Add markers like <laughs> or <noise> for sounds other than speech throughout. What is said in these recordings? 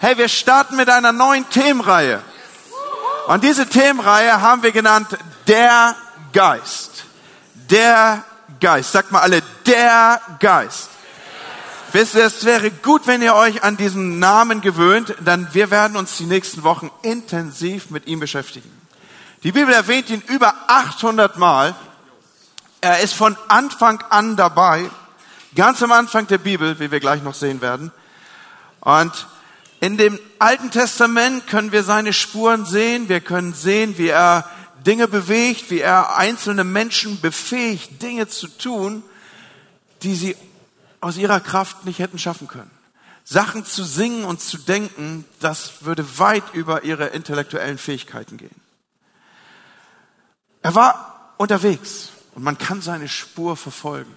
Hey, wir starten mit einer neuen Themenreihe. Und diese Themenreihe haben wir genannt Der Geist. Der Geist. Sagt mal alle, der Geist. Wisst ihr, es wäre gut, wenn ihr euch an diesen Namen gewöhnt, dann wir werden uns die nächsten Wochen intensiv mit ihm beschäftigen. Die Bibel erwähnt ihn über 800 Mal. Er ist von Anfang an dabei, ganz am Anfang der Bibel, wie wir gleich noch sehen werden. Und in dem Alten Testament können wir seine Spuren sehen. Wir können sehen, wie er Dinge bewegt, wie er einzelne Menschen befähigt, Dinge zu tun, die sie aus ihrer Kraft nicht hätten schaffen können. Sachen zu singen und zu denken, das würde weit über ihre intellektuellen Fähigkeiten gehen. Er war unterwegs und man kann seine Spur verfolgen.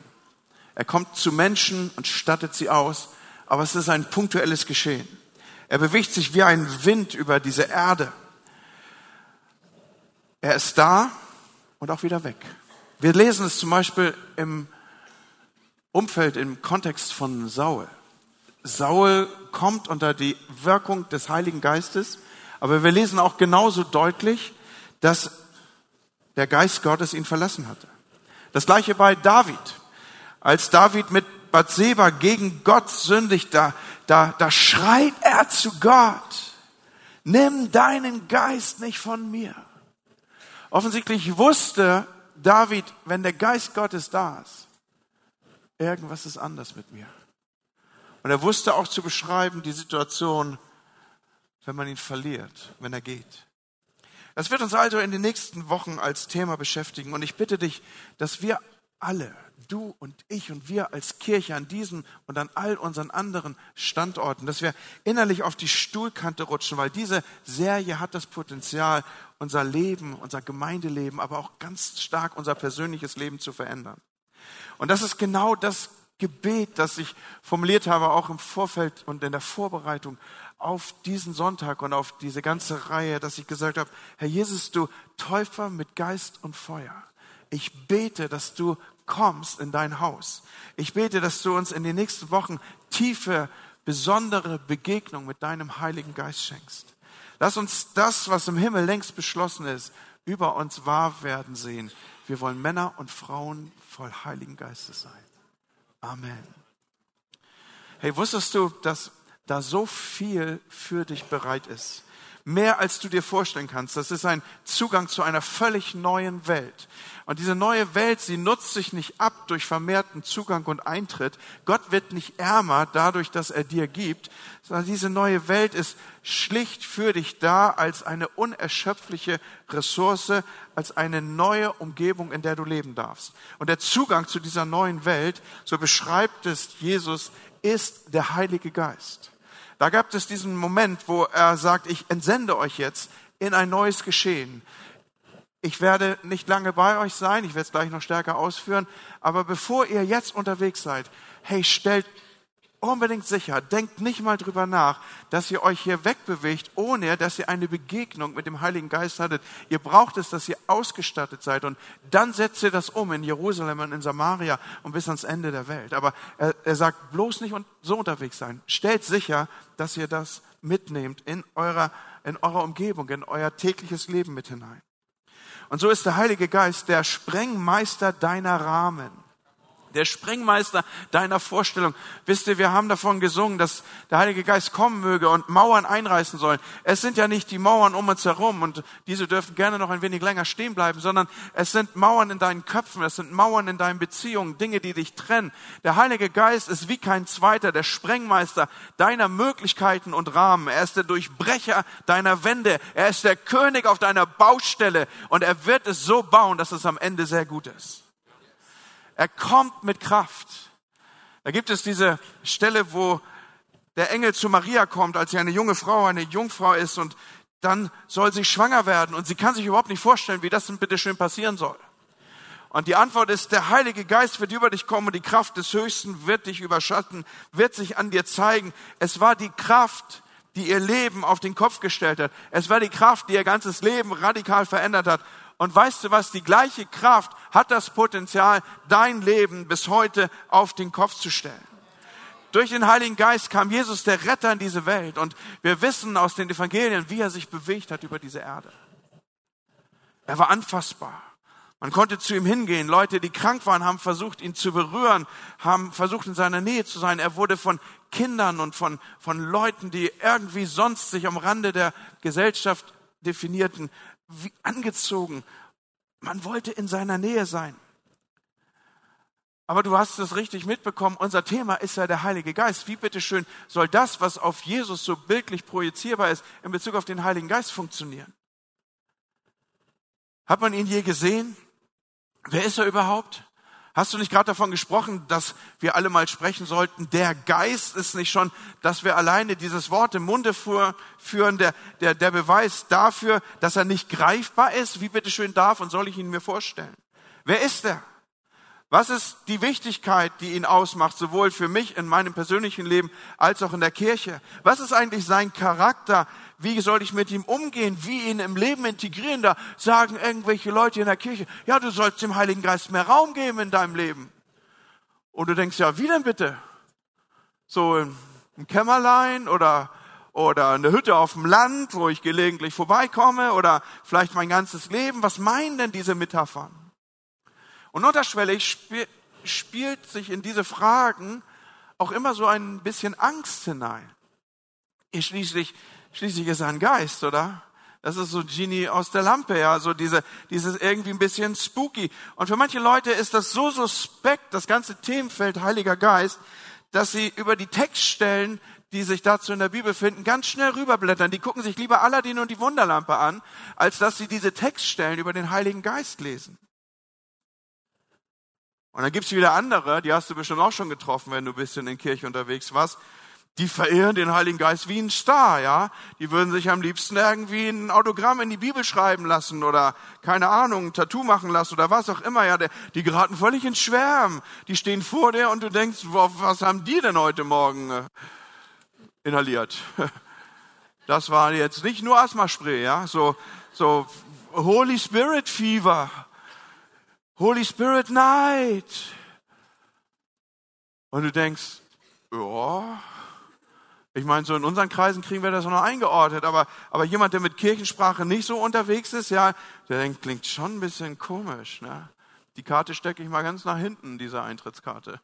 Er kommt zu Menschen und stattet sie aus, aber es ist ein punktuelles Geschehen. Er bewegt sich wie ein Wind über diese Erde. Er ist da und auch wieder weg. Wir lesen es zum Beispiel im Umfeld, im Kontext von Saul. Saul kommt unter die Wirkung des Heiligen Geistes, aber wir lesen auch genauso deutlich, dass der Geist Gottes ihn verlassen hatte. Das gleiche bei David. Als David mit Bathseba gegen Gott sündigt, da, da, da schreit er zu Gott, nimm deinen Geist nicht von mir. Offensichtlich wusste David, wenn der Geist Gottes da ist, irgendwas ist anders mit mir. Und er wusste auch zu beschreiben die Situation, wenn man ihn verliert, wenn er geht. Das wird uns also in den nächsten Wochen als Thema beschäftigen. Und ich bitte dich, dass wir alle, du und ich und wir als Kirche an diesem und an all unseren anderen Standorten, dass wir innerlich auf die Stuhlkante rutschen, weil diese Serie hat das Potenzial, unser Leben, unser Gemeindeleben, aber auch ganz stark unser persönliches Leben zu verändern. Und das ist genau das Gebet, das ich formuliert habe, auch im Vorfeld und in der Vorbereitung auf diesen Sonntag und auf diese ganze Reihe, dass ich gesagt habe, Herr Jesus, du Täufer mit Geist und Feuer. Ich bete, dass du kommst in dein Haus. Ich bete, dass du uns in den nächsten Wochen tiefe, besondere Begegnung mit deinem Heiligen Geist schenkst. Lass uns das, was im Himmel längst beschlossen ist, über uns wahr werden sehen. Wir wollen Männer und Frauen voll Heiligen Geistes sein. Amen. Hey, wusstest du, dass da so viel für dich bereit ist? Mehr als du dir vorstellen kannst. Das ist ein Zugang zu einer völlig neuen Welt. Und diese neue Welt, sie nutzt sich nicht ab durch vermehrten Zugang und Eintritt. Gott wird nicht ärmer dadurch, dass er dir gibt, sondern diese neue Welt ist schlicht für dich da als eine unerschöpfliche Ressource, als eine neue Umgebung, in der du leben darfst. Und der Zugang zu dieser neuen Welt, so beschreibt es Jesus, ist der Heilige Geist. Da gab es diesen Moment, wo er sagt, ich entsende euch jetzt in ein neues Geschehen. Ich werde nicht lange bei euch sein, ich werde es gleich noch stärker ausführen, aber bevor ihr jetzt unterwegs seid, hey, stellt unbedingt sicher, denkt nicht mal drüber nach, dass ihr euch hier wegbewegt, ohne dass ihr eine Begegnung mit dem Heiligen Geist hattet. Ihr braucht es, dass ihr ausgestattet seid und dann setzt ihr das um in Jerusalem und in Samaria und bis ans Ende der Welt. Aber er, er sagt, bloß nicht so unterwegs sein. Stellt sicher, dass ihr das mitnehmt in eurer, in eurer Umgebung, in euer tägliches Leben mit hinein. Und so ist der Heilige Geist der Sprengmeister deiner Rahmen der Sprengmeister deiner Vorstellung. Wisst ihr, wir haben davon gesungen, dass der Heilige Geist kommen möge und Mauern einreißen sollen. Es sind ja nicht die Mauern um uns herum und diese dürfen gerne noch ein wenig länger stehen bleiben, sondern es sind Mauern in deinen Köpfen, es sind Mauern in deinen Beziehungen, Dinge, die dich trennen. Der Heilige Geist ist wie kein zweiter, der Sprengmeister deiner Möglichkeiten und Rahmen. Er ist der Durchbrecher deiner Wände. Er ist der König auf deiner Baustelle und er wird es so bauen, dass es am Ende sehr gut ist. Er kommt mit Kraft. Da gibt es diese Stelle, wo der Engel zu Maria kommt, als sie eine junge Frau, eine Jungfrau ist und dann soll sie schwanger werden und sie kann sich überhaupt nicht vorstellen, wie das denn bitte schön passieren soll. Und die Antwort ist, der Heilige Geist wird über dich kommen und die Kraft des Höchsten wird dich überschatten, wird sich an dir zeigen. Es war die Kraft, die ihr Leben auf den Kopf gestellt hat. Es war die Kraft, die ihr ganzes Leben radikal verändert hat. Und weißt du was, die gleiche Kraft hat das Potenzial, dein Leben bis heute auf den Kopf zu stellen. Durch den Heiligen Geist kam Jesus, der Retter in diese Welt. Und wir wissen aus den Evangelien, wie er sich bewegt hat über diese Erde. Er war anfassbar. Man konnte zu ihm hingehen. Leute, die krank waren, haben versucht, ihn zu berühren, haben versucht, in seiner Nähe zu sein. Er wurde von Kindern und von, von Leuten, die irgendwie sonst sich am Rande der Gesellschaft definierten, angezogen. Man wollte in seiner Nähe sein. Aber du hast es richtig mitbekommen, unser Thema ist ja der Heilige Geist. Wie bitteschön soll das, was auf Jesus so bildlich projizierbar ist, in Bezug auf den Heiligen Geist funktionieren? Hat man ihn je gesehen? Wer ist er überhaupt? Hast du nicht gerade davon gesprochen, dass wir alle mal sprechen sollten? Der Geist ist nicht schon, dass wir alleine dieses Wort im Munde führen, der, der, der Beweis dafür, dass er nicht greifbar ist. Wie bitteschön darf und soll ich ihn mir vorstellen? Wer ist er? Was ist die Wichtigkeit, die ihn ausmacht, sowohl für mich in meinem persönlichen Leben als auch in der Kirche? Was ist eigentlich sein Charakter? Wie soll ich mit ihm umgehen? Wie ihn im Leben integrieren? Da sagen irgendwelche Leute in der Kirche, ja, du sollst dem Heiligen Geist mehr Raum geben in deinem Leben. Und du denkst, ja, wie denn bitte? So im Kämmerlein oder oder eine Hütte auf dem Land, wo ich gelegentlich vorbeikomme oder vielleicht mein ganzes Leben. Was meinen denn diese Metaphern? Und unterschwellig spiel, spielt sich in diese Fragen auch immer so ein bisschen Angst hinein. Schließlich, schließlich ist er ein Geist, oder? Das ist so Genie aus der Lampe, ja, so diese, dieses irgendwie ein bisschen spooky. Und für manche Leute ist das so suspekt, das ganze Themenfeld Heiliger Geist, dass sie über die Textstellen, die sich dazu in der Bibel finden, ganz schnell rüberblättern. Die gucken sich lieber Aladdin und die Wunderlampe an, als dass sie diese Textstellen über den Heiligen Geist lesen. Und dann gibt's wieder andere, die hast du bestimmt auch schon getroffen, wenn du ein bisschen in Kirche unterwegs warst. Die verehren den Heiligen Geist wie ein Star, ja. Die würden sich am liebsten irgendwie ein Autogramm in die Bibel schreiben lassen oder, keine Ahnung, ein Tattoo machen lassen oder was auch immer, ja. Die geraten völlig ins Schwärmen. Die stehen vor dir und du denkst, was haben die denn heute Morgen äh, inhaliert? <laughs> Das war jetzt nicht nur Asthmaspray, ja. So, so Holy Spirit Fever Holy Spirit Night. Und du denkst, ja, ich meine, so in unseren Kreisen kriegen wir das noch eingeordnet, aber, aber jemand, der mit Kirchensprache nicht so unterwegs ist, ja, der denkt, klingt schon ein bisschen komisch. Ne? Die Karte stecke ich mal ganz nach hinten, diese Eintrittskarte.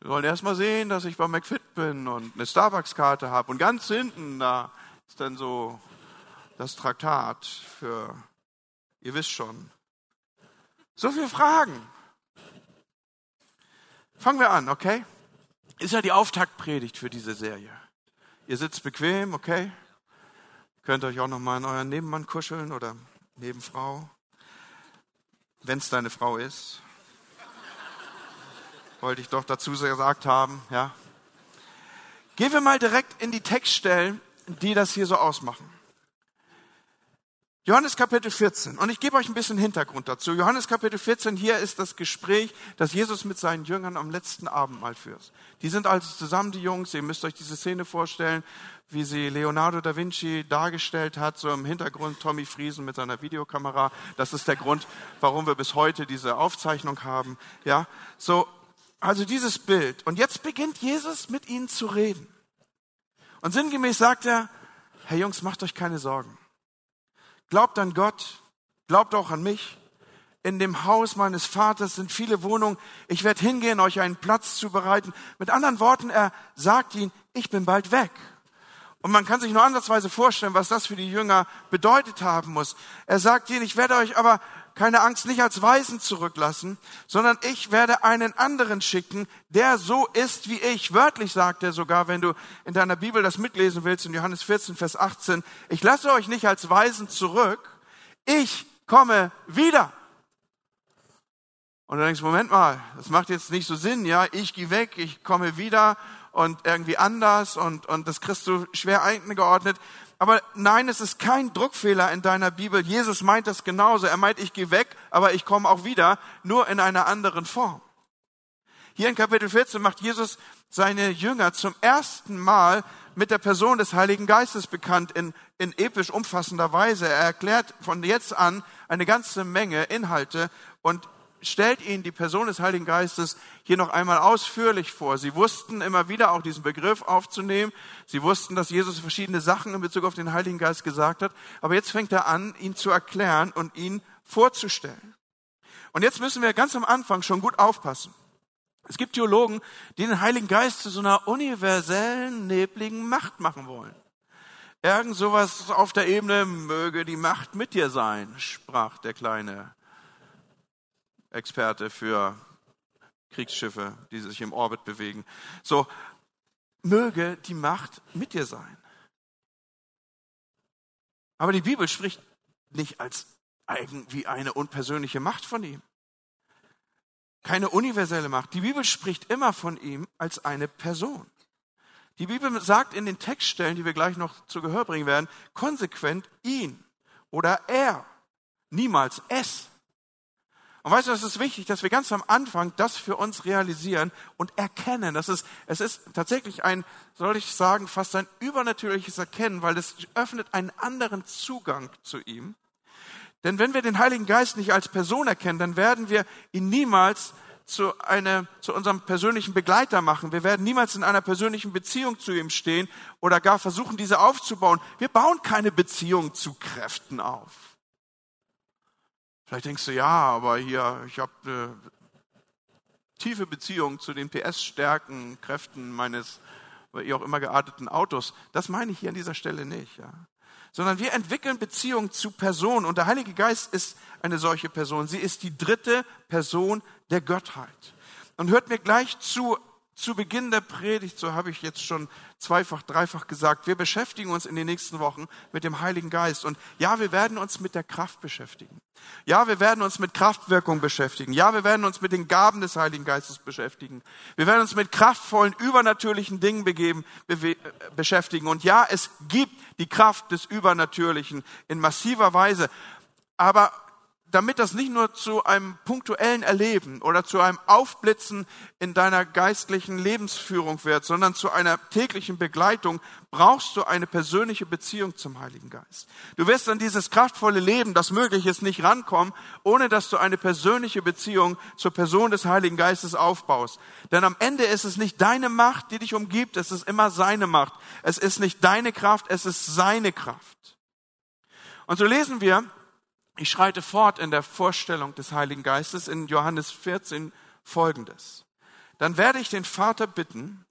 Wir wollen erst mal sehen, dass ich bei McFit bin und eine Starbucks-Karte habe. Und ganz hinten, da ist dann so das Traktat für, ihr wisst schon, so viele Fragen. Fangen wir an, okay? Ist ja die Auftaktpredigt für diese Serie. Ihr sitzt bequem, okay? Könnt euch auch noch mal in euren Nebenmann kuscheln oder Nebenfrau, wenn es deine Frau ist. Wollte ich doch dazu gesagt haben, ja. Gehen wir mal direkt in die Textstellen, die das hier so ausmachen. Johannes Kapitel 14. Und ich gebe euch ein bisschen Hintergrund dazu. Johannes Kapitel 14, hier ist das Gespräch, das Jesus mit seinen Jüngern am letzten Abendmahl führt. Die sind also zusammen, die Jungs. Ihr müsst euch diese Szene vorstellen, wie sie Leonardo da Vinci dargestellt hat, so im Hintergrund Tommy Friesen mit seiner Videokamera. Das ist der Grund, warum wir bis heute diese Aufzeichnung haben. Ja, so, also dieses Bild. Und jetzt beginnt Jesus mit ihnen zu reden. Und sinngemäß sagt er, Herr Jungs, macht euch keine Sorgen. Glaubt an Gott, glaubt auch an mich. In dem Haus meines Vaters sind viele Wohnungen. Ich werde hingehen, euch einen Platz zu bereiten. Mit anderen Worten, er sagt ihnen, ich bin bald weg. Und man kann sich nur ansatzweise vorstellen, was das für die Jünger bedeutet haben muss. Er sagt ihnen, ich werde euch aber keine Angst, nicht als Weisen zurücklassen, sondern ich werde einen anderen schicken, der so ist wie ich. Wörtlich sagt er sogar, wenn du in deiner Bibel das mitlesen willst, in Johannes 14, Vers 18, ich lasse euch nicht als Weisen zurück, ich komme wieder. Und du denkst, Moment mal, das macht jetzt nicht so Sinn, ja, ich gehe weg, ich komme wieder und irgendwie anders und, und das kriegst du schwer eingeordnet. Aber nein, es ist kein Druckfehler in deiner Bibel. Jesus meint das genauso. Er meint, ich gehe weg, aber ich komme auch wieder, nur in einer anderen Form. Hier in Kapitel 14 macht Jesus seine Jünger zum ersten Mal mit der Person des Heiligen Geistes bekannt in, in episch umfassender Weise. Er erklärt von jetzt an eine ganze Menge Inhalte und stellt ihnen die Person des Heiligen Geistes hier noch einmal ausführlich vor. Sie wussten immer wieder auch diesen Begriff aufzunehmen. Sie wussten, dass Jesus verschiedene Sachen in Bezug auf den Heiligen Geist gesagt hat. Aber jetzt fängt er an, ihn zu erklären und ihn vorzustellen. Und jetzt müssen wir ganz am Anfang schon gut aufpassen. Es gibt Theologen, die den Heiligen Geist zu so einer universellen, nebligen Macht machen wollen. Irgend sowas auf der Ebene, möge die Macht mit dir sein, sprach der kleine Experte für Kriegsschiffe, die sich im Orbit bewegen. So, möge die Macht mit dir sein. Aber die Bibel spricht nicht als irgendwie eine unpersönliche Macht von ihm. Keine universelle Macht. Die Bibel spricht immer von ihm als eine Person. Die Bibel sagt in den Textstellen, die wir gleich noch zu Gehör bringen werden, konsequent ihn oder er, niemals es. Und weißt du, es ist wichtig, dass wir ganz am Anfang das für uns realisieren und erkennen. Das ist, es ist tatsächlich ein, soll ich sagen, fast ein übernatürliches Erkennen, weil es öffnet einen anderen Zugang zu ihm. Denn wenn wir den Heiligen Geist nicht als Person erkennen, dann werden wir ihn niemals zu, eine, zu unserem persönlichen Begleiter machen. Wir werden niemals in einer persönlichen Beziehung zu ihm stehen oder gar versuchen, diese aufzubauen. Wir bauen keine Beziehung zu Kräften auf. Vielleicht denkst du, ja, aber hier, ich habe eine tiefe Beziehung zu den PS-Stärken, Kräften meines, wie auch immer gearteten Autos. Das meine ich hier an dieser Stelle nicht. Ja sondern wir entwickeln Beziehungen zu Personen. Und der Heilige Geist ist eine solche Person. Sie ist die dritte Person der Gottheit. Und hört mir gleich zu, zu Beginn der Predigt, so habe ich jetzt schon zweifach, dreifach gesagt, wir beschäftigen uns in den nächsten Wochen mit dem Heiligen Geist. Und ja, wir werden uns mit der Kraft beschäftigen. Ja, wir werden uns mit Kraftwirkung beschäftigen. Ja, wir werden uns mit den Gaben des Heiligen Geistes beschäftigen. Wir werden uns mit kraftvollen, übernatürlichen Dingen begeben, be beschäftigen. Und ja, es gibt die Kraft des Übernatürlichen in massiver Weise. Aber damit das nicht nur zu einem punktuellen Erleben oder zu einem Aufblitzen in deiner geistlichen Lebensführung wird, sondern zu einer täglichen Begleitung, brauchst du eine persönliche Beziehung zum Heiligen Geist. Du wirst an dieses kraftvolle Leben, das möglich ist, nicht rankommen, ohne dass du eine persönliche Beziehung zur Person des Heiligen Geistes aufbaust. Denn am Ende ist es nicht deine Macht, die dich umgibt, es ist immer seine Macht. Es ist nicht deine Kraft, es ist seine Kraft. Und so lesen wir ich schreite fort in der Vorstellung des Heiligen Geistes in Johannes 14 folgendes. Dann werde ich den Vater bitten,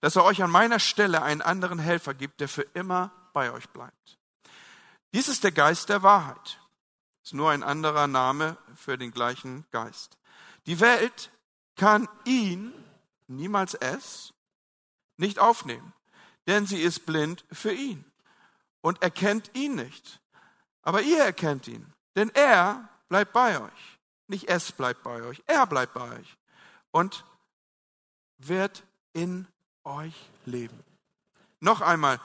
dass er euch an meiner Stelle einen anderen Helfer gibt, der für immer bei euch bleibt. Dies ist der Geist der Wahrheit. Ist nur ein anderer Name für den gleichen Geist. Die Welt kann ihn, niemals es, nicht aufnehmen, denn sie ist blind für ihn und erkennt ihn nicht. Aber ihr erkennt ihn, denn er bleibt bei euch. Nicht es bleibt bei euch, er bleibt bei euch. Und wird in euch leben. Noch einmal,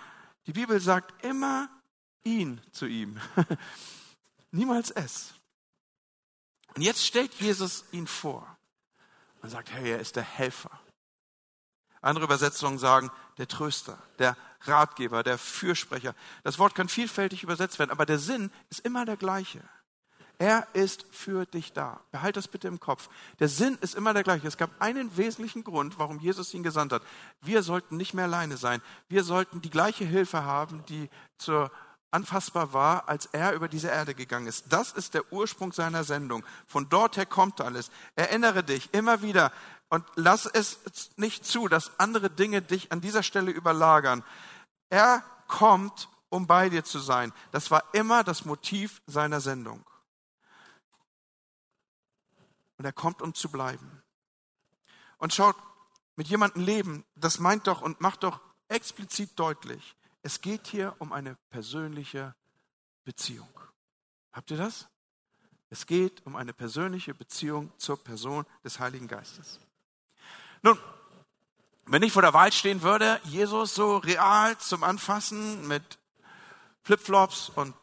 die Bibel sagt immer ihn zu ihm. <laughs> Niemals es. Und jetzt stellt Jesus ihn vor und sagt, hey, er ist der Helfer. Andere Übersetzungen sagen, der Tröster, der Ratgeber, der Fürsprecher. Das Wort kann vielfältig übersetzt werden, aber der Sinn ist immer der gleiche. Er ist für dich da. Behalt das bitte im Kopf. Der Sinn ist immer der gleiche. Es gab einen wesentlichen Grund, warum Jesus ihn gesandt hat. Wir sollten nicht mehr alleine sein. Wir sollten die gleiche Hilfe haben, die zur anfassbar war, als er über diese Erde gegangen ist. Das ist der Ursprung seiner Sendung. Von dort her kommt alles. Erinnere dich immer wieder und lass es nicht zu, dass andere Dinge dich an dieser Stelle überlagern. Er kommt, um bei dir zu sein. Das war immer das Motiv seiner Sendung. Und er kommt, um zu bleiben. Und schaut, mit jemandem leben, das meint doch und macht doch explizit deutlich, es geht hier um eine persönliche Beziehung. Habt ihr das? Es geht um eine persönliche Beziehung zur Person des Heiligen Geistes. Nun, wenn ich vor der Wahl stehen würde, Jesus so real zum Anfassen mit Flipflops und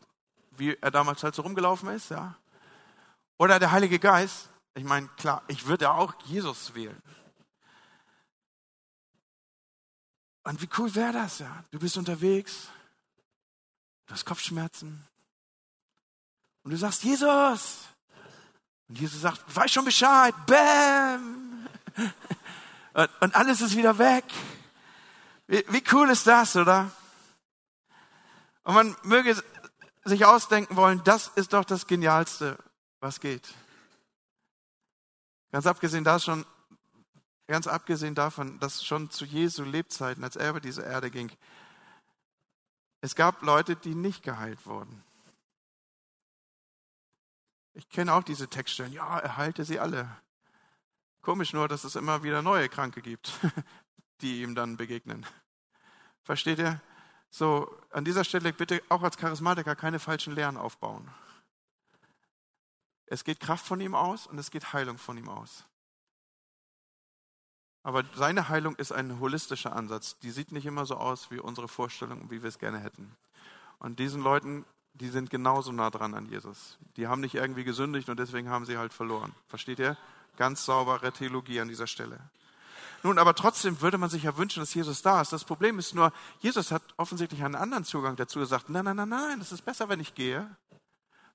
wie er damals halt so rumgelaufen ist, ja, oder der Heilige Geist, ich meine, klar, ich würde auch Jesus wählen. Und wie cool wäre das, ja? Du bist unterwegs, du hast Kopfschmerzen und du sagst, Jesus, Und Jesus sagt, weiß schon Bescheid, bam! Und, und alles ist wieder weg. Wie, wie cool ist das, oder? Und man möge sich ausdenken wollen, das ist doch das Genialste, was geht. Ganz abgesehen da schon, ganz abgesehen davon, dass schon zu Jesu Lebzeiten, als er über diese Erde ging, es gab Leute, die nicht geheilt wurden. Ich kenne auch diese Textstellen. Ja, er heilte sie alle. Komisch nur, dass es immer wieder neue Kranke gibt, <laughs> die ihm dann begegnen. Versteht ihr? So, an dieser Stelle bitte auch als Charismatiker keine falschen Lehren aufbauen. Es geht Kraft von ihm aus und es geht Heilung von ihm aus. Aber seine Heilung ist ein holistischer Ansatz. Die sieht nicht immer so aus wie unsere Vorstellung, wie wir es gerne hätten. Und diesen Leuten, die sind genauso nah dran an Jesus. Die haben nicht irgendwie gesündigt und deswegen haben sie halt verloren. Versteht ihr? Ganz saubere Theologie an dieser Stelle. Nun, aber trotzdem würde man sich ja wünschen, dass Jesus da ist. Das Problem ist nur, Jesus hat offensichtlich einen anderen Zugang dazu gesagt. Nein, nein, nein, nein, es ist besser, wenn ich gehe.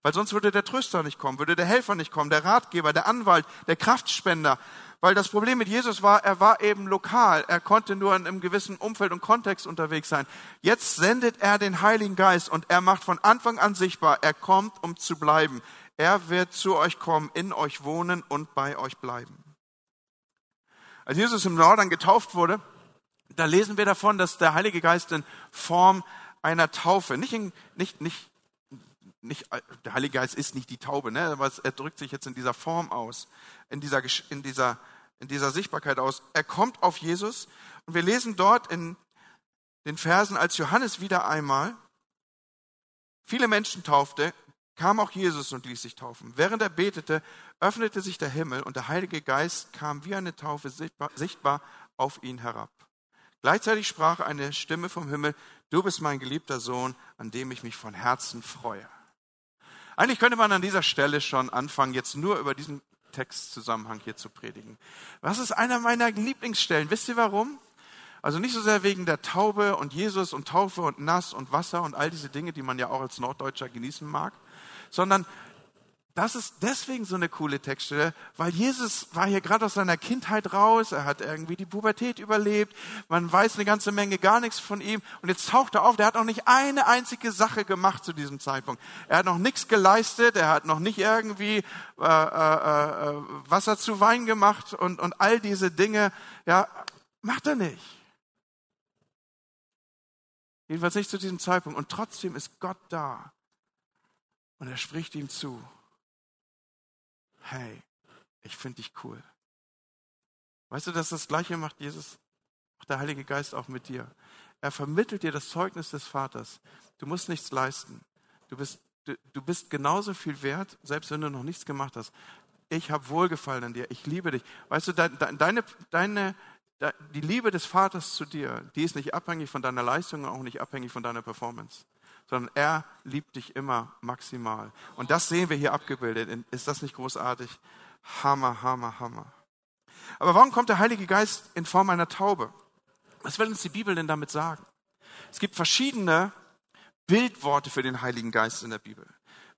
Weil sonst würde der Tröster nicht kommen, würde der Helfer nicht kommen, der Ratgeber, der Anwalt, der Kraftspender. Weil das Problem mit Jesus war, er war eben lokal. Er konnte nur in einem gewissen Umfeld und Kontext unterwegs sein. Jetzt sendet er den Heiligen Geist und er macht von Anfang an sichtbar, er kommt, um zu bleiben. Er wird zu euch kommen, in euch wohnen und bei euch bleiben. Als Jesus im Norden getauft wurde, da lesen wir davon, dass der Heilige Geist in Form einer Taufe, nicht, in, nicht, nicht, nicht, der Heilige Geist ist nicht die Taube, ne, aber er drückt sich jetzt in dieser Form aus, in dieser, in dieser, in dieser Sichtbarkeit aus. Er kommt auf Jesus und wir lesen dort in den Versen, als Johannes wieder einmal viele Menschen taufte, kam auch Jesus und ließ sich taufen. Während er betete, öffnete sich der Himmel und der Heilige Geist kam wie eine Taufe sichtbar, sichtbar auf ihn herab. Gleichzeitig sprach eine Stimme vom Himmel, du bist mein geliebter Sohn, an dem ich mich von Herzen freue. Eigentlich könnte man an dieser Stelle schon anfangen, jetzt nur über diesen Textzusammenhang hier zu predigen. Was ist einer meiner Lieblingsstellen? Wisst ihr warum? Also nicht so sehr wegen der Taube und Jesus und Taufe und Nass und Wasser und all diese Dinge, die man ja auch als Norddeutscher genießen mag, sondern das ist deswegen so eine coole Textstelle, weil Jesus war hier gerade aus seiner Kindheit raus, er hat irgendwie die Pubertät überlebt, man weiß eine ganze Menge gar nichts von ihm und jetzt taucht er auf, der hat noch nicht eine einzige Sache gemacht zu diesem Zeitpunkt. Er hat noch nichts geleistet, er hat noch nicht irgendwie äh, äh, äh, Wasser zu Wein gemacht und, und all diese Dinge, ja, macht er nicht. Jedenfalls nicht zu diesem Zeitpunkt und trotzdem ist Gott da und er spricht ihm zu hey, ich finde dich cool. Weißt du, dass das Gleiche macht Jesus, macht der Heilige Geist auch mit dir. Er vermittelt dir das Zeugnis des Vaters. Du musst nichts leisten. Du bist, du, du bist genauso viel wert, selbst wenn du noch nichts gemacht hast. Ich habe Wohlgefallen an dir. Ich liebe dich. Weißt du, deine, deine, die Liebe des Vaters zu dir, die ist nicht abhängig von deiner Leistung, auch nicht abhängig von deiner Performance sondern er liebt dich immer maximal. Und das sehen wir hier abgebildet. Ist das nicht großartig? Hammer, Hammer, Hammer. Aber warum kommt der Heilige Geist in Form einer Taube? Was will uns die Bibel denn damit sagen? Es gibt verschiedene Bildworte für den Heiligen Geist in der Bibel.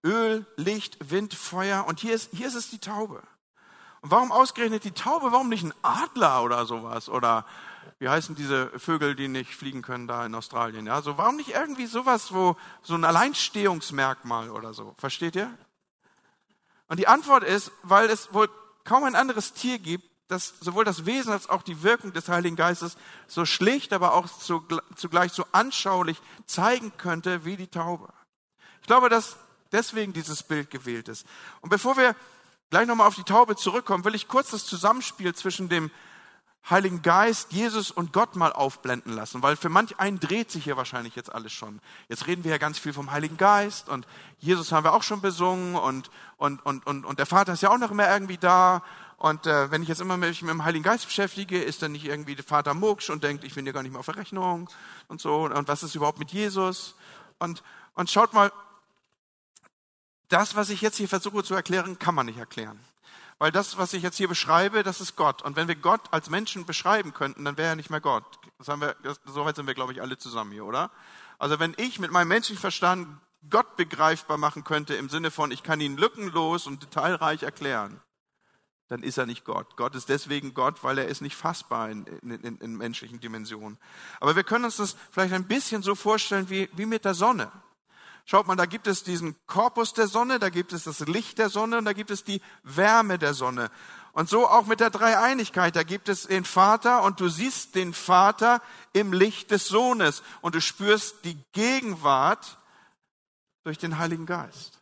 Öl, Licht, Wind, Feuer. Und hier ist, hier ist es die Taube. Und warum ausgerechnet die Taube? Warum nicht ein Adler oder sowas? Oder wie heißen diese Vögel, die nicht fliegen können da in Australien? Ja, so warum nicht irgendwie sowas, wo so ein Alleinstehungsmerkmal oder so? Versteht ihr? Und die Antwort ist, weil es wohl kaum ein anderes Tier gibt, das sowohl das Wesen als auch die Wirkung des Heiligen Geistes so schlicht, aber auch zugleich so anschaulich zeigen könnte wie die Taube. Ich glaube, dass deswegen dieses Bild gewählt ist. Und bevor wir gleich nochmal auf die Taube zurückkommen, will ich kurz das Zusammenspiel zwischen dem Heiligen Geist, Jesus und Gott mal aufblenden lassen, weil für manch einen dreht sich hier wahrscheinlich jetzt alles schon. Jetzt reden wir ja ganz viel vom Heiligen Geist und Jesus haben wir auch schon besungen und, und, und, und, und der Vater ist ja auch noch immer irgendwie da. Und äh, wenn ich jetzt immer mich mit dem Heiligen Geist beschäftige, ist dann nicht irgendwie der Vater Mucksch und denkt, ich bin ja gar nicht mehr auf der Rechnung und so. Und was ist überhaupt mit Jesus? Und, und schaut mal, das, was ich jetzt hier versuche zu erklären, kann man nicht erklären. Weil das, was ich jetzt hier beschreibe, das ist Gott. Und wenn wir Gott als Menschen beschreiben könnten, dann wäre er nicht mehr Gott. Das haben wir, das, soweit sind wir, glaube ich, alle zusammen hier, oder? Also wenn ich mit meinem Menschenverstand Gott begreifbar machen könnte im Sinne von, ich kann ihn lückenlos und detailreich erklären, dann ist er nicht Gott. Gott ist deswegen Gott, weil er ist nicht fassbar in, in, in, in menschlichen Dimensionen. Aber wir können uns das vielleicht ein bisschen so vorstellen wie, wie mit der Sonne. Schaut mal, da gibt es diesen Korpus der Sonne, da gibt es das Licht der Sonne und da gibt es die Wärme der Sonne. Und so auch mit der Dreieinigkeit. Da gibt es den Vater und du siehst den Vater im Licht des Sohnes und du spürst die Gegenwart durch den Heiligen Geist.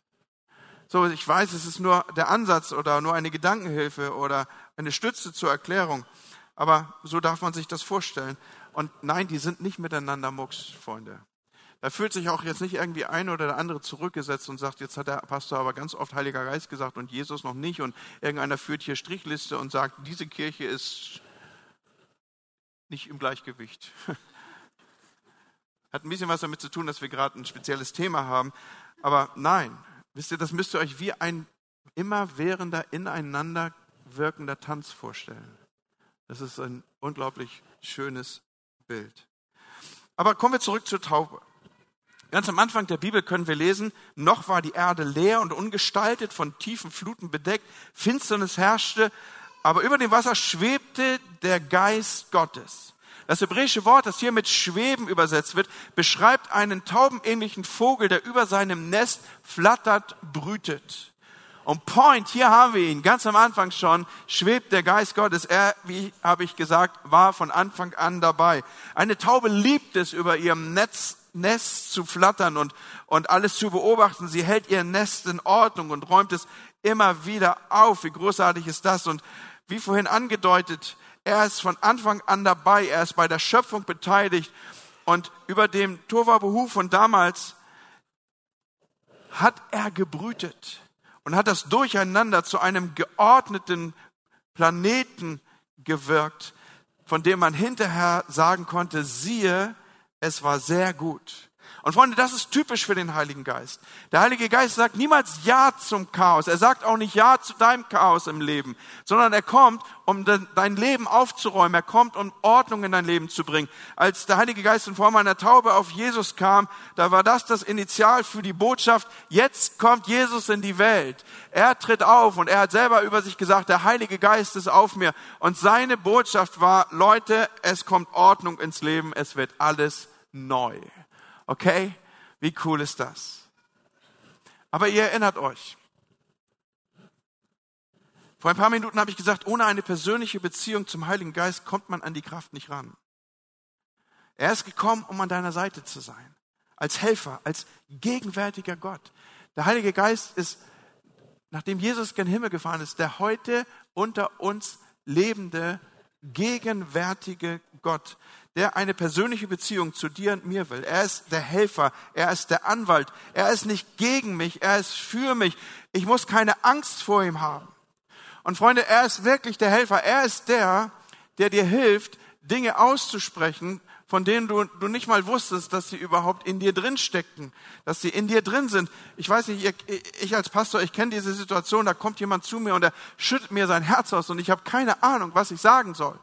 So, ich weiß, es ist nur der Ansatz oder nur eine Gedankenhilfe oder eine Stütze zur Erklärung. Aber so darf man sich das vorstellen. Und nein, die sind nicht miteinander Mucks, Freunde. Da fühlt sich auch jetzt nicht irgendwie ein oder der andere zurückgesetzt und sagt, jetzt hat der Pastor aber ganz oft Heiliger Geist gesagt und Jesus noch nicht und irgendeiner führt hier Strichliste und sagt, diese Kirche ist nicht im Gleichgewicht. <laughs> Hat ein bisschen was damit zu tun, dass wir gerade ein spezielles Thema haben. Aber nein, wisst ihr, das müsst ihr euch wie ein immerwährender, ineinander wirkender Tanz vorstellen. Das ist ein unglaublich schönes Bild. Aber kommen wir zurück zur Taube. Ganz am Anfang der Bibel können wir lesen, noch war die Erde leer und ungestaltet, von tiefen Fluten bedeckt, Finsternis herrschte, aber über dem Wasser schwebte der Geist Gottes. Das hebräische Wort, das hier mit schweben übersetzt wird, beschreibt einen taubenähnlichen Vogel, der über seinem Nest flattert, brütet. Und Point, hier haben wir ihn, ganz am Anfang schon, schwebt der Geist Gottes. Er, wie habe ich gesagt, war von Anfang an dabei. Eine Taube liebt es, über ihrem Netz Nest zu flattern und, und alles zu beobachten. Sie hält ihr Nest in Ordnung und räumt es immer wieder auf. Wie großartig ist das? Und wie vorhin angedeutet, er ist von Anfang an dabei. Er ist bei der Schöpfung beteiligt. Und über dem Tovabuhu von damals hat er gebrütet und hat das Durcheinander zu einem geordneten Planeten gewirkt, von dem man hinterher sagen konnte, siehe, es war sehr gut. Und Freunde, das ist typisch für den Heiligen Geist. Der Heilige Geist sagt niemals Ja zum Chaos. Er sagt auch nicht Ja zu deinem Chaos im Leben, sondern er kommt, um dein Leben aufzuräumen. Er kommt, um Ordnung in dein Leben zu bringen. Als der Heilige Geist in Form einer Taube auf Jesus kam, da war das das Initial für die Botschaft. Jetzt kommt Jesus in die Welt. Er tritt auf und er hat selber über sich gesagt, der Heilige Geist ist auf mir. Und seine Botschaft war, Leute, es kommt Ordnung ins Leben. Es wird alles neu. Okay? Wie cool ist das? Aber ihr erinnert euch. Vor ein paar Minuten habe ich gesagt, ohne eine persönliche Beziehung zum Heiligen Geist kommt man an die Kraft nicht ran. Er ist gekommen, um an deiner Seite zu sein. Als Helfer, als gegenwärtiger Gott. Der Heilige Geist ist, nachdem Jesus gen Himmel gefahren ist, der heute unter uns lebende, gegenwärtige Gott, der eine persönliche Beziehung zu dir und mir will. Er ist der Helfer, er ist der Anwalt, er ist nicht gegen mich, er ist für mich. Ich muss keine Angst vor ihm haben. Und Freunde, er ist wirklich der Helfer, er ist der, der dir hilft, Dinge auszusprechen, von denen du, du nicht mal wusstest, dass sie überhaupt in dir drin steckten, dass sie in dir drin sind. Ich weiß nicht, ich, ich als Pastor, ich kenne diese Situation, da kommt jemand zu mir und er schüttet mir sein Herz aus und ich habe keine Ahnung, was ich sagen soll.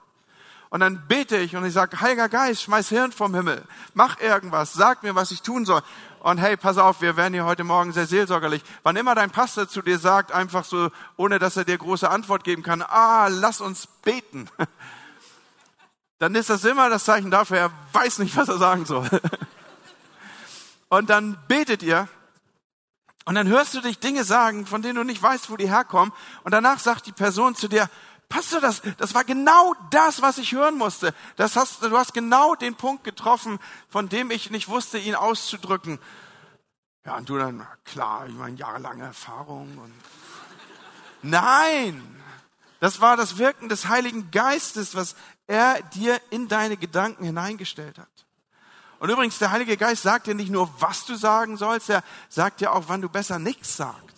Und dann bete ich und ich sage, Heiliger Geist, schmeiß Hirn vom Himmel, mach irgendwas, sag mir, was ich tun soll. Und hey, pass auf, wir werden hier heute Morgen sehr seelsorgerlich. Wann immer dein Pastor zu dir sagt, einfach so, ohne dass er dir große Antwort geben kann, ah, lass uns beten, <laughs> dann ist das immer das Zeichen dafür, er weiß nicht, was er sagen soll. <laughs> Und dann betet ihr und dann hörst du dich Dinge sagen, von denen du nicht weißt, wo die herkommen. Und danach sagt die Person zu dir, Pastor, das, das war genau das, was ich hören musste. Das hast, du hast genau den Punkt getroffen, von dem ich nicht wusste, ihn auszudrücken. Ja, und du dann, klar, ich meine, jahrelange Erfahrung und Nein! Das war das Wirken des Heiligen Geistes, was er dir in deine Gedanken hineingestellt hat. Und übrigens, der Heilige Geist sagt dir nicht nur, was du sagen sollst, er sagt dir auch, wann du besser nichts sagst.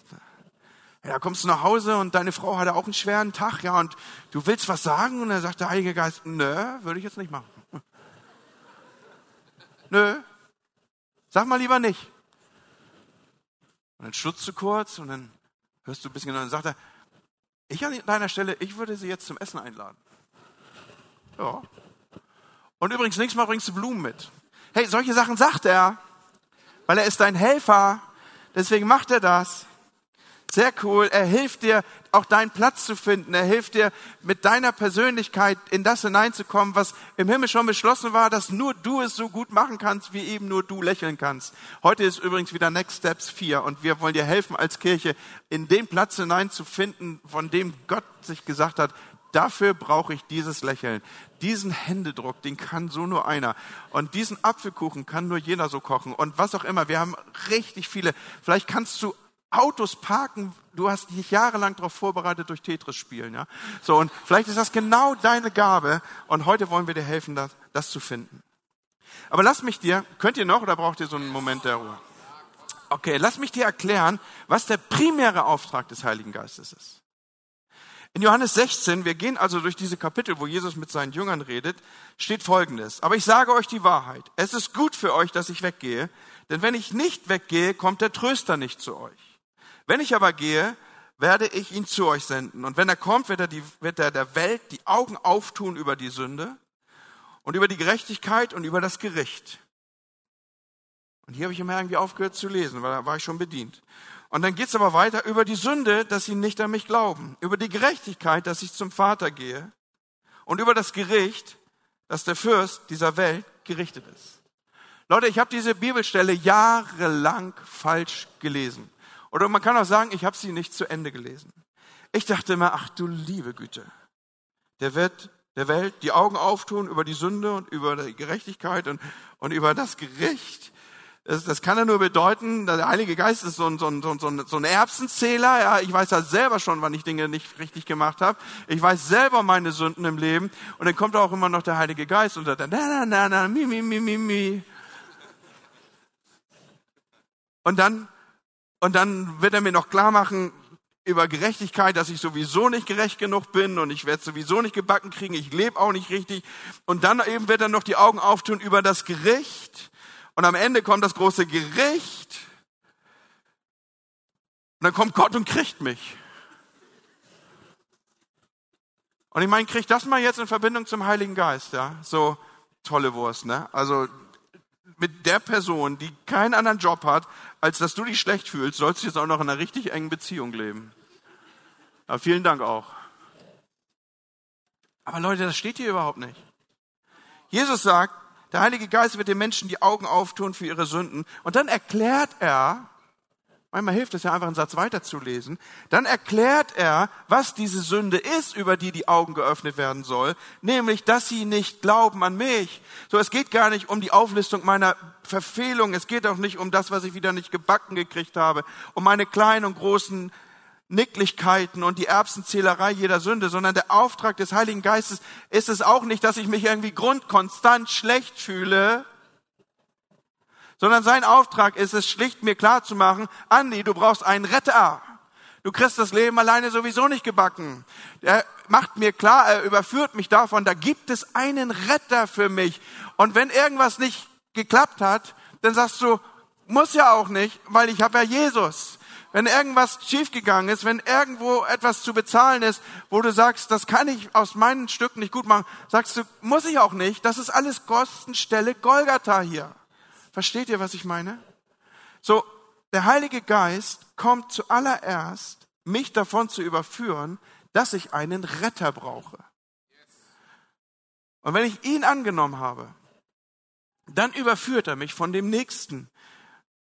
Ja, da kommst du nach Hause und deine Frau hatte auch einen schweren Tag, ja, und du willst was sagen und dann sagt der Heilige Geist, nö, würde ich jetzt nicht machen. <laughs> Nö, sag mal lieber nicht. Und dann stutzt du kurz und dann hörst du ein bisschen genau und dann sagt er, ich an deiner Stelle, ich würde sie jetzt zum Essen einladen. Ja. Und übrigens, nächstes Mal bringst du Blumen mit. Hey, solche Sachen sagt er, weil er ist dein Helfer Deswegen macht er das. Sehr cool. Er hilft dir, auch deinen Platz zu finden. Er hilft dir, mit deiner Persönlichkeit in das hineinzukommen, was im Himmel schon beschlossen war, dass nur du es so gut machen kannst, wie eben nur du lächeln kannst. Heute ist übrigens wieder Next Steps 4 und wir wollen dir helfen als Kirche, in den Platz hineinzufinden, von dem Gott sich gesagt hat, Dafür brauche ich dieses Lächeln. Diesen Händedruck, den kann so nur einer. Und diesen Apfelkuchen kann nur jener so kochen. Und was auch immer. Wir haben richtig viele. Vielleicht kannst du Autos parken. Du hast dich jahrelang darauf vorbereitet durch Tetris spielen, ja. So. Und vielleicht ist das genau deine Gabe. Und heute wollen wir dir helfen, das, das zu finden. Aber lass mich dir, könnt ihr noch oder braucht ihr so einen Moment der Ruhe? Okay, lass mich dir erklären, was der primäre Auftrag des Heiligen Geistes ist. In Johannes 16, wir gehen also durch diese Kapitel, wo Jesus mit seinen Jüngern redet, steht Folgendes. Aber ich sage euch die Wahrheit. Es ist gut für euch, dass ich weggehe, denn wenn ich nicht weggehe, kommt der Tröster nicht zu euch. Wenn ich aber gehe, werde ich ihn zu euch senden. Und wenn er kommt, wird er, die, wird er der Welt die Augen auftun über die Sünde und über die Gerechtigkeit und über das Gericht. Und hier habe ich immer irgendwie aufgehört zu lesen, weil da war ich schon bedient. Und dann geht's aber weiter über die Sünde, dass sie nicht an mich glauben, über die Gerechtigkeit, dass ich zum Vater gehe und über das Gericht, dass der Fürst dieser Welt gerichtet ist. Leute, ich habe diese Bibelstelle jahrelang falsch gelesen. Oder man kann auch sagen, ich habe sie nicht zu Ende gelesen. Ich dachte immer, ach du liebe Güte, der wird der Welt die Augen auftun über die Sünde und über die Gerechtigkeit und, und über das Gericht. Das, das kann ja nur bedeuten, der Heilige Geist ist so ein, so ein, so ein, so ein Erbsenzähler. Ja, ich weiß ja selber schon, wann ich Dinge nicht richtig gemacht habe. Ich weiß selber meine Sünden im Leben. Und dann kommt auch immer noch der Heilige Geist und sagt, na, na, na, na, mi, mi, mi, mi, mi. Und dann, und dann wird er mir noch klar machen, über Gerechtigkeit, dass ich sowieso nicht gerecht genug bin und ich werde sowieso nicht gebacken kriegen, ich lebe auch nicht richtig. Und dann eben wird er noch die Augen auftun über das Gericht und am Ende kommt das große Gericht. Und dann kommt Gott und kriegt mich. Und ich meine, kriegt das mal jetzt in Verbindung zum Heiligen Geist, ja? So tolle Wurst, ne? Also mit der Person, die keinen anderen Job hat, als dass du dich schlecht fühlst, sollst du jetzt auch noch in einer richtig engen Beziehung leben. Ja, vielen Dank auch. Aber Leute, das steht hier überhaupt nicht. Jesus sagt, der Heilige Geist wird den Menschen die Augen auftun für ihre Sünden. Und dann erklärt er, manchmal hilft es ja einfach einen Satz weiterzulesen, dann erklärt er, was diese Sünde ist, über die die Augen geöffnet werden soll, nämlich, dass sie nicht glauben an mich. So, es geht gar nicht um die Auflistung meiner Verfehlung, es geht auch nicht um das, was ich wieder nicht gebacken gekriegt habe, um meine kleinen und großen Nicklichkeiten und die Erbsenzählerei jeder Sünde, sondern der Auftrag des Heiligen Geistes ist es auch nicht, dass ich mich irgendwie grundkonstant schlecht fühle, sondern sein Auftrag ist es schlicht mir klar zu machen, Andi, du brauchst einen Retter. Du kriegst das Leben alleine sowieso nicht gebacken. Er macht mir klar, er überführt mich davon, da gibt es einen Retter für mich. Und wenn irgendwas nicht geklappt hat, dann sagst du, muss ja auch nicht, weil ich habe ja Jesus wenn irgendwas schiefgegangen ist, wenn irgendwo etwas zu bezahlen ist, wo du sagst, das kann ich aus meinen Stücken nicht gut machen, sagst du, muss ich auch nicht. Das ist alles Kostenstelle Golgatha hier. Versteht ihr, was ich meine? So, der Heilige Geist kommt zuallererst, mich davon zu überführen, dass ich einen Retter brauche. Und wenn ich ihn angenommen habe, dann überführt er mich von dem Nächsten,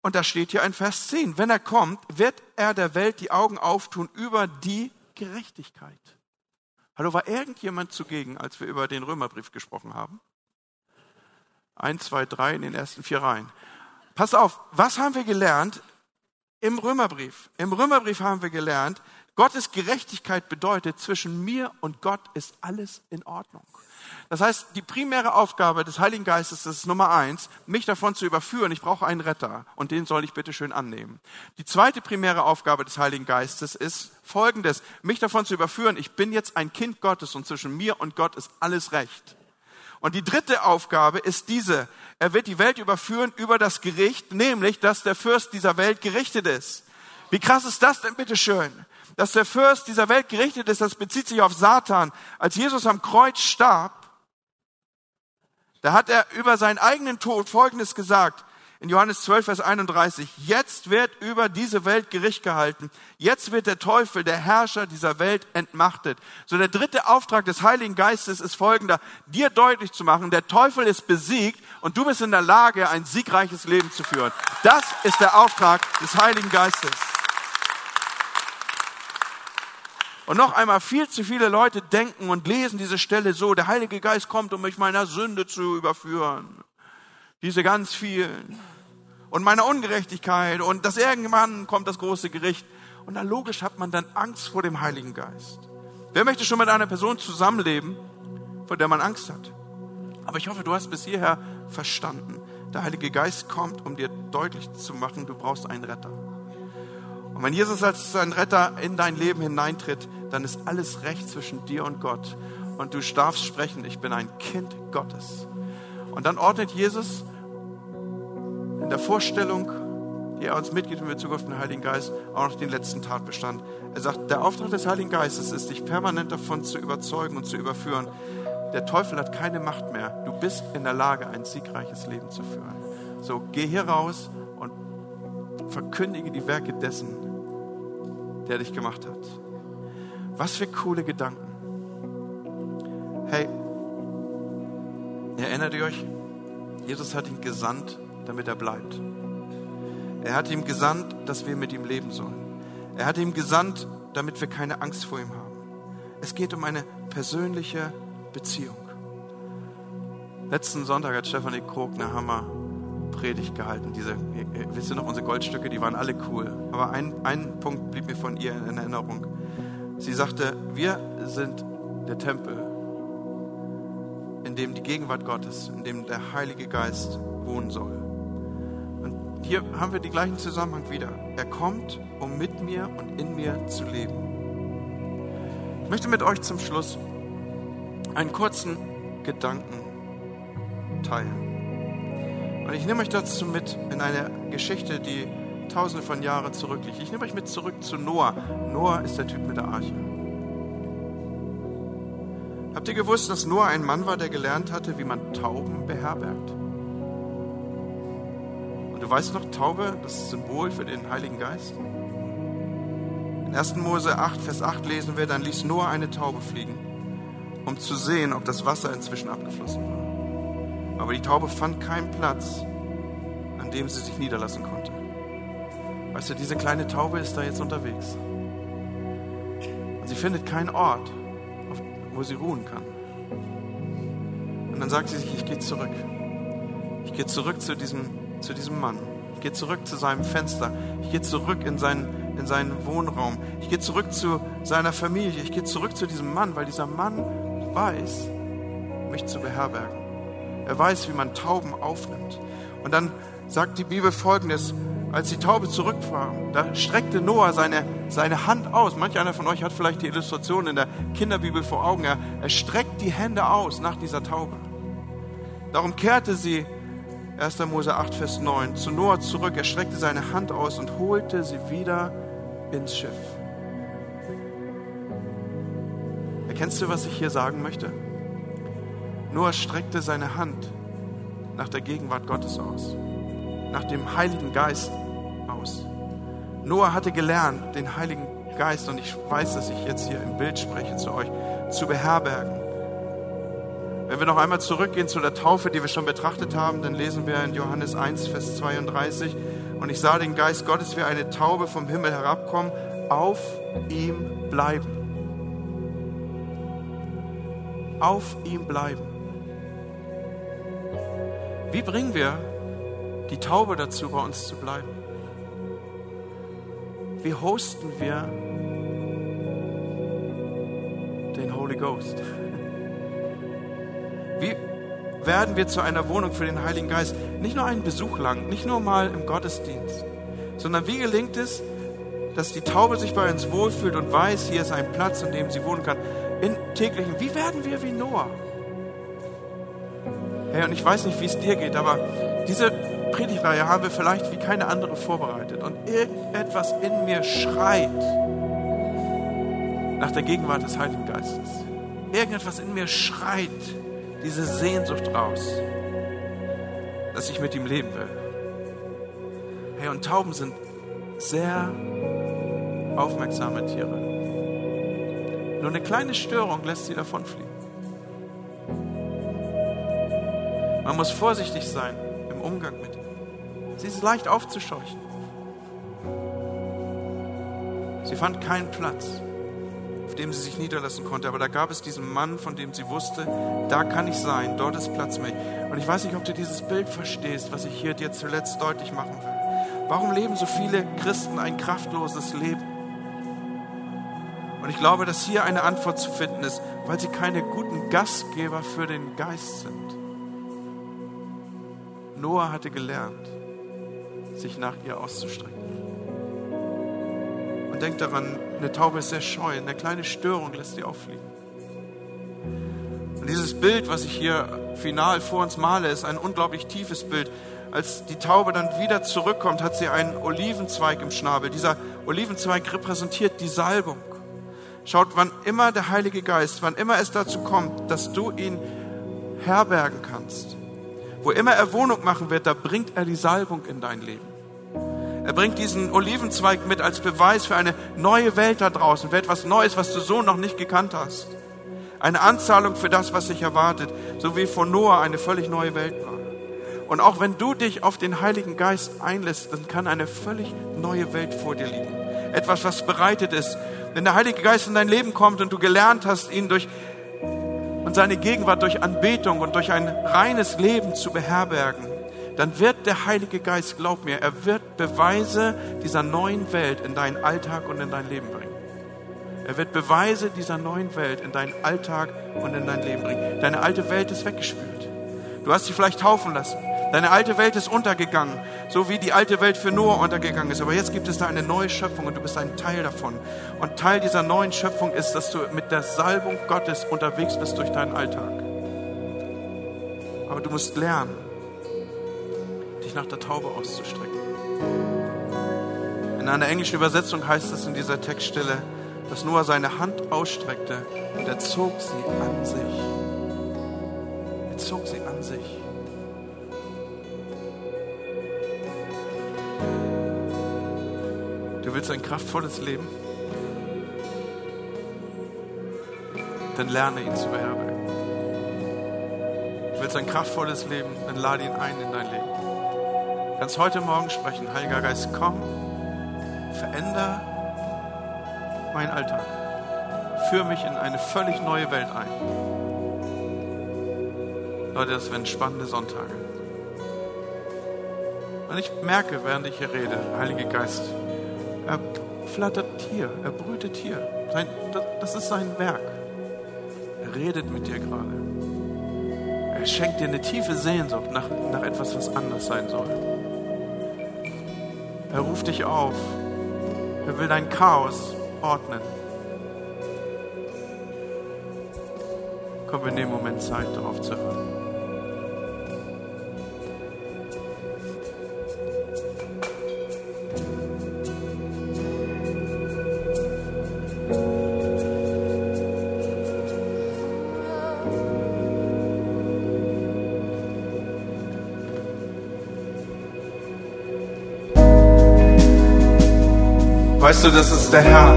und da steht hier ein Vers 10. Wenn er kommt, wird er der Welt die Augen auftun über die Gerechtigkeit. Hallo, war irgendjemand zugegen, als wir über den Römerbrief gesprochen haben? Eins, zwei, drei in den ersten vier Reihen. Pass auf, was haben wir gelernt im Römerbrief? Im Römerbrief haben wir gelernt, Gottes Gerechtigkeit bedeutet, zwischen mir und Gott ist alles in Ordnung. Das heißt, die primäre Aufgabe des Heiligen Geistes ist Nummer eins, mich davon zu überführen, ich brauche einen Retter und den soll ich bitte schön annehmen. Die zweite primäre Aufgabe des Heiligen Geistes ist folgendes, mich davon zu überführen, ich bin jetzt ein Kind Gottes und zwischen mir und Gott ist alles recht. Und die dritte Aufgabe ist diese, er wird die Welt überführen über das Gericht, nämlich, dass der Fürst dieser Welt gerichtet ist. Wie krass ist das denn bitte schön? Dass der Fürst dieser Welt gerichtet ist, das bezieht sich auf Satan. Als Jesus am Kreuz starb, da hat er über seinen eigenen Tod Folgendes gesagt. In Johannes 12, Vers 31, jetzt wird über diese Welt Gericht gehalten. Jetzt wird der Teufel, der Herrscher dieser Welt, entmachtet. So der dritte Auftrag des Heiligen Geistes ist folgender, dir deutlich zu machen, der Teufel ist besiegt und du bist in der Lage, ein siegreiches Leben zu führen. Das ist der Auftrag des Heiligen Geistes. Und noch einmal, viel zu viele Leute denken und lesen diese Stelle so, der Heilige Geist kommt, um mich meiner Sünde zu überführen. Diese ganz vielen und meiner Ungerechtigkeit und dass irgendwann kommt das große Gericht. Und dann logisch hat man dann Angst vor dem Heiligen Geist. Wer möchte schon mit einer Person zusammenleben, vor der man Angst hat? Aber ich hoffe, du hast bis hierher verstanden. Der Heilige Geist kommt, um dir deutlich zu machen, du brauchst einen Retter. Und wenn Jesus als ein Retter in dein Leben hineintritt, dann ist alles recht zwischen dir und Gott. Und du darfst sprechen, ich bin ein Kind Gottes. Und dann ordnet Jesus in der Vorstellung, die er uns mitgibt in Bezug auf den Heiligen Geist, auch noch den letzten Tatbestand. Er sagt, der Auftrag des Heiligen Geistes ist, dich permanent davon zu überzeugen und zu überführen. Der Teufel hat keine Macht mehr. Du bist in der Lage, ein siegreiches Leben zu führen. So, geh hier raus und verkündige die Werke dessen, der dich gemacht hat. Was für coole Gedanken. Hey, erinnert ihr euch? Jesus hat ihn gesandt, damit er bleibt. Er hat ihm gesandt, dass wir mit ihm leben sollen. Er hat ihm gesandt, damit wir keine Angst vor ihm haben. Es geht um eine persönliche Beziehung. Letzten Sonntag hat Stefanie Krog eine Hammer-Predigt gehalten. Diese, wisst ihr noch, unsere Goldstücke, die waren alle cool. Aber ein, ein Punkt blieb mir von ihr in Erinnerung. Sie sagte, wir sind der Tempel, in dem die Gegenwart Gottes, in dem der Heilige Geist wohnen soll hier haben wir den gleichen Zusammenhang wieder. Er kommt, um mit mir und in mir zu leben. Ich möchte mit euch zum Schluss einen kurzen Gedanken teilen. Und ich nehme euch dazu mit in eine Geschichte, die tausende von Jahren zurückliegt. Ich nehme euch mit zurück zu Noah. Noah ist der Typ mit der Arche. Habt ihr gewusst, dass Noah ein Mann war, der gelernt hatte, wie man Tauben beherbergt? Du weißt noch, Taube, das Symbol für den Heiligen Geist? In 1. Mose 8, Vers 8 lesen wir, dann ließ Noah eine Taube fliegen, um zu sehen, ob das Wasser inzwischen abgeflossen war. Aber die Taube fand keinen Platz, an dem sie sich niederlassen konnte. Weißt du, diese kleine Taube ist da jetzt unterwegs. Und sie findet keinen Ort, wo sie ruhen kann. Und dann sagt sie sich, ich gehe zurück. Ich gehe zurück zu diesem zu diesem Mann. Ich gehe zurück zu seinem Fenster. Ich gehe zurück in seinen, in seinen Wohnraum. Ich gehe zurück zu seiner Familie. Ich gehe zurück zu diesem Mann, weil dieser Mann weiß, mich zu beherbergen. Er weiß, wie man Tauben aufnimmt. Und dann sagt die Bibel folgendes, als die Taube zurück war, da streckte Noah seine, seine Hand aus. Manch einer von euch hat vielleicht die Illustration in der Kinderbibel vor Augen. Er, er streckt die Hände aus nach dieser Taube. Darum kehrte sie 1. Mose 8, Vers 9, zu Noah zurück. Er streckte seine Hand aus und holte sie wieder ins Schiff. Erkennst du, was ich hier sagen möchte? Noah streckte seine Hand nach der Gegenwart Gottes aus, nach dem Heiligen Geist aus. Noah hatte gelernt, den Heiligen Geist, und ich weiß, dass ich jetzt hier im Bild spreche zu euch, zu beherbergen. Wenn wir noch einmal zurückgehen zu der Taufe, die wir schon betrachtet haben, dann lesen wir in Johannes 1, Vers 32, und ich sah den Geist Gottes wie eine Taube vom Himmel herabkommen, auf ihm bleiben. Auf ihm bleiben. Wie bringen wir die Taube dazu, bei uns zu bleiben? Wie hosten wir den Holy Ghost? Wie werden wir zu einer Wohnung für den Heiligen Geist? Nicht nur einen Besuch lang, nicht nur mal im Gottesdienst, sondern wie gelingt es, dass die Taube sich bei uns wohlfühlt und weiß, hier ist ein Platz, an dem sie wohnen kann, in täglichen. Wie werden wir wie Noah? Hey, und ich weiß nicht, wie es dir geht, aber diese Predigtreihe haben wir vielleicht wie keine andere vorbereitet. Und irgendetwas in mir schreit nach der Gegenwart des Heiligen Geistes. Irgendetwas in mir schreit diese Sehnsucht raus, dass ich mit ihm leben will. Hey, und Tauben sind sehr aufmerksame Tiere. Nur eine kleine Störung lässt sie davonfliegen. Man muss vorsichtig sein im Umgang mit ihr. Sie ist leicht aufzuscheuchen. Sie fand keinen Platz, auf dem sie sich niederlassen konnte, aber da gab es diesen Mann, von dem sie wusste, da kann ich sein, dort ist Platz für mich. Und ich weiß nicht, ob du dieses Bild verstehst, was ich hier dir zuletzt deutlich machen will. Warum leben so viele Christen ein kraftloses Leben? Und ich glaube, dass hier eine Antwort zu finden ist, weil sie keine guten Gastgeber für den Geist sind. Noah hatte gelernt, sich nach ihr auszustrecken. Und denkt daran, eine Taube ist sehr scheu, eine kleine Störung lässt sie auffliegen. Und dieses Bild, was ich hier final vor uns male, ist ein unglaublich tiefes Bild. Als die Taube dann wieder zurückkommt, hat sie einen Olivenzweig im Schnabel. Dieser Olivenzweig repräsentiert die Salbung. Schaut, wann immer der Heilige Geist, wann immer es dazu kommt, dass du ihn herbergen kannst, wo immer er Wohnung machen wird, da bringt er die Salbung in dein Leben. Er bringt diesen Olivenzweig mit als Beweis für eine neue Welt da draußen, für etwas Neues, was du so noch nicht gekannt hast. Eine Anzahlung für das, was sich erwartet, so wie vor Noah eine völlig neue Welt war. Und auch wenn du dich auf den Heiligen Geist einlässt, dann kann eine völlig neue Welt vor dir liegen. Etwas, was bereitet ist, wenn der Heilige Geist in dein Leben kommt und du gelernt hast, ihn durch und seine Gegenwart durch Anbetung und durch ein reines Leben zu beherbergen, dann wird der Heilige Geist, glaub mir, er wird Beweise dieser neuen Welt in deinen Alltag und in dein Leben bringen. Er wird Beweise dieser neuen Welt in deinen Alltag und in dein Leben bringen. Deine alte Welt ist weggespült. Du hast sie vielleicht taufen lassen. Deine alte Welt ist untergegangen, so wie die alte Welt für Noah untergegangen ist. Aber jetzt gibt es da eine neue Schöpfung und du bist ein Teil davon. Und Teil dieser neuen Schöpfung ist, dass du mit der Salbung Gottes unterwegs bist durch deinen Alltag. Aber du musst lernen, dich nach der Taube auszustrecken. In einer englischen Übersetzung heißt es in dieser Textstelle, dass Noah seine Hand ausstreckte und er zog sie an sich. Er zog sie an sich. Du willst ein kraftvolles Leben? Dann lerne ihn zu beherbergen. Du willst ein kraftvolles Leben? Dann lade ihn ein in dein Leben. Kannst heute Morgen sprechen, Heiliger Geist, komm, veränder meinen Alltag. Führe mich in eine völlig neue Welt ein. Leute, das werden spannende Sonntage. Und ich merke, während ich hier rede, Heiliger Geist, er flattert hier, er brütet hier. Das ist sein Werk. Er redet mit dir gerade. Er schenkt dir eine tiefe Sehnsucht nach, nach etwas, was anders sein soll. Er ruft dich auf. Er will dein Chaos ordnen. Komm, wir nehmen Moment Zeit, darauf zu hören. Weißt du, das ist der Herr,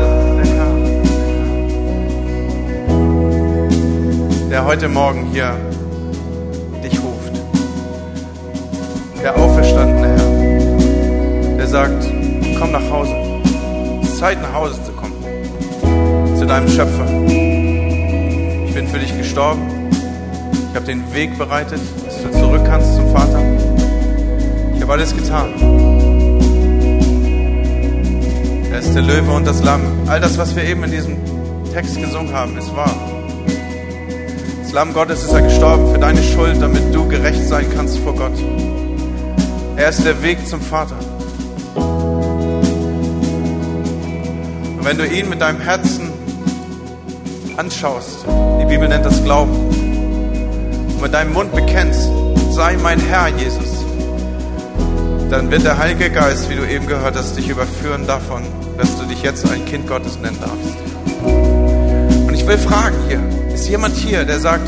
der heute Morgen hier dich ruft. Der auferstandene Herr, der sagt, komm nach Hause. Es ist Zeit, nach Hause zu kommen. Zu deinem Schöpfer. Ich bin für dich gestorben. Ich habe den Weg bereitet, dass du zurück kannst zum Vater. Ich habe alles getan. Er ist der Löwe und das Lamm. All das, was wir eben in diesem Text gesungen haben, ist wahr. Das Lamm Gottes ist er gestorben für deine Schuld, damit du gerecht sein kannst vor Gott. Er ist der Weg zum Vater. Und wenn du ihn mit deinem Herzen anschaust, die Bibel nennt das Glauben, und mit deinem Mund bekennst, sei mein Herr, Jesus, dann wird der Heilige Geist, wie du eben gehört hast, dich überführen davon, dass du dich jetzt ein Kind Gottes nennen darfst. Und ich will fragen hier, ist jemand hier, der sagt,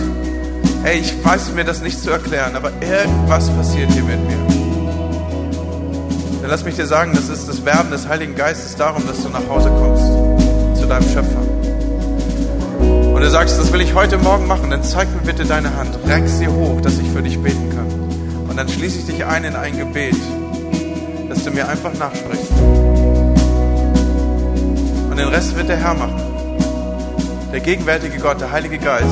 hey, ich weiß mir das nicht zu erklären, aber irgendwas passiert hier mit mir. dann lass mich dir sagen, das ist das Werben des Heiligen Geistes darum, dass du nach Hause kommst zu deinem Schöpfer. Und du sagst, das will ich heute Morgen machen, dann zeig mir bitte deine Hand, reck sie hoch, dass ich für dich beten kann. Und dann schließe ich dich ein in ein Gebet, du mir einfach nachsprichst. Und den Rest wird der Herr machen. Der gegenwärtige Gott, der Heilige Geist,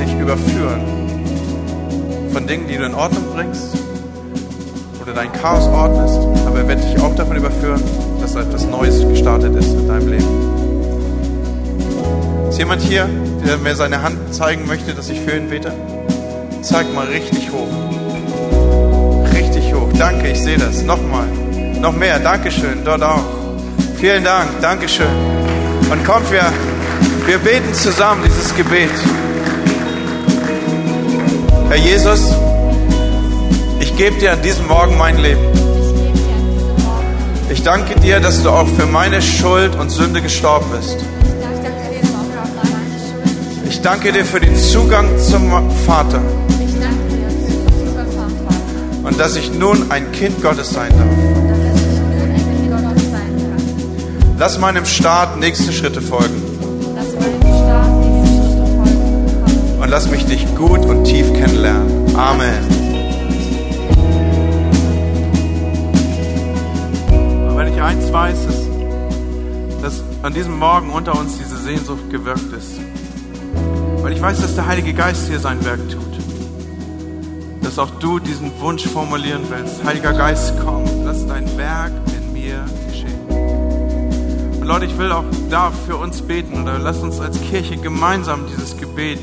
dich überführen von Dingen, die du in Ordnung bringst oder dein Chaos ordnest, aber er wird dich auch davon überführen, dass etwas Neues gestartet ist in deinem Leben. Ist jemand hier, der mir seine Hand zeigen möchte, dass ich für ihn bete? Zeig mal richtig hoch. Richtig hoch. Danke, ich sehe das. Nochmal. Noch mehr. Dankeschön. Dort auch. Vielen Dank. Dankeschön. Und kommt, wir, wir beten zusammen dieses Gebet. Herr Jesus, ich gebe dir an diesem Morgen mein Leben. Ich danke dir, dass du auch für meine Schuld und Sünde gestorben bist. Ich danke dir für den Zugang zum Vater. Und dass ich nun ein Kind Gottes sein darf. Lass meinem Staat nächste Schritte folgen. Und lass mich dich gut und tief kennenlernen. Amen. Aber wenn ich eins weiß, ist, dass an diesem Morgen unter uns diese Sehnsucht gewirkt ist. Weil ich weiß, dass der Heilige Geist hier sein Werk tut. Dass auch du diesen Wunsch formulieren willst. Heiliger Geist, komm, lass dein Werk Leute, ich will auch da für uns beten oder lass uns als Kirche gemeinsam dieses Gebet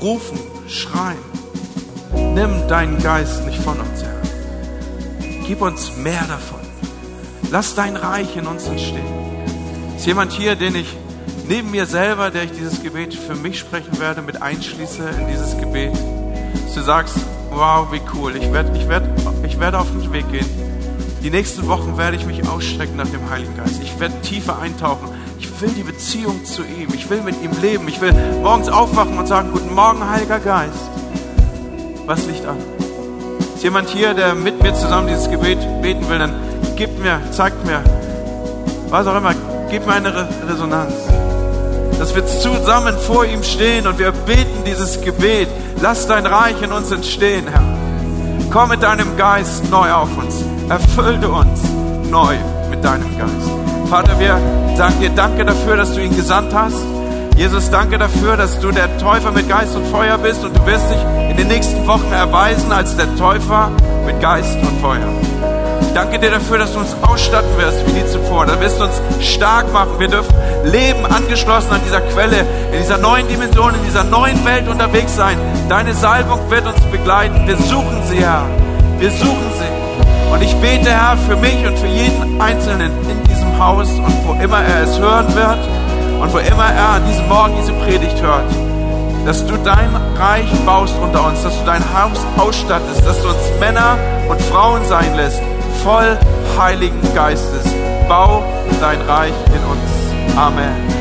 rufen, schreien. Nimm deinen Geist nicht von uns, Herr. Gib uns mehr davon. Lass dein Reich in uns entstehen. Ist jemand hier, den ich neben mir selber, der ich dieses Gebet für mich sprechen werde, mit einschließe in dieses Gebet, dass du sagst, wow, wie cool, ich werde ich werd, ich werd auf den Weg gehen. Die nächsten Wochen werde ich mich ausstrecken nach dem Heiligen Geist. Ich werde tiefer eintauchen. Ich will die Beziehung zu ihm. Ich will mit ihm leben. Ich will morgens aufwachen und sagen, guten Morgen, Heiliger Geist. Was liegt an? Ist jemand hier, der mit mir zusammen dieses Gebet beten will, dann gib mir, zeigt mir, was auch immer, gib mir eine Resonanz dass wir zusammen vor ihm stehen und wir beten dieses Gebet. Lass dein Reich in uns entstehen, Herr. Komm mit deinem Geist neu auf uns. Erfülle uns neu mit deinem Geist. Vater, wir sagen dir danke dafür, dass du ihn gesandt hast. Jesus, danke dafür, dass du der Täufer mit Geist und Feuer bist und du wirst dich in den nächsten Wochen erweisen als der Täufer mit Geist und Feuer. Danke dir dafür, dass du uns ausstatten wirst wie nie zuvor. Da wirst du uns stark machen. Wir dürfen leben, angeschlossen an dieser Quelle, in dieser neuen Dimension, in dieser neuen Welt unterwegs sein. Deine Salbung wird uns begleiten. Wir suchen sie, Herr. Wir suchen sie. Und ich bete, Herr, für mich und für jeden Einzelnen in diesem Haus und wo immer er es hören wird und wo immer er an diesem Morgen diese Predigt hört, dass du dein Reich baust unter uns, dass du dein Haus ausstattest, dass du uns Männer und Frauen sein lässt, voll Heiligen Geistes. Bau dein Reich in uns. Amen.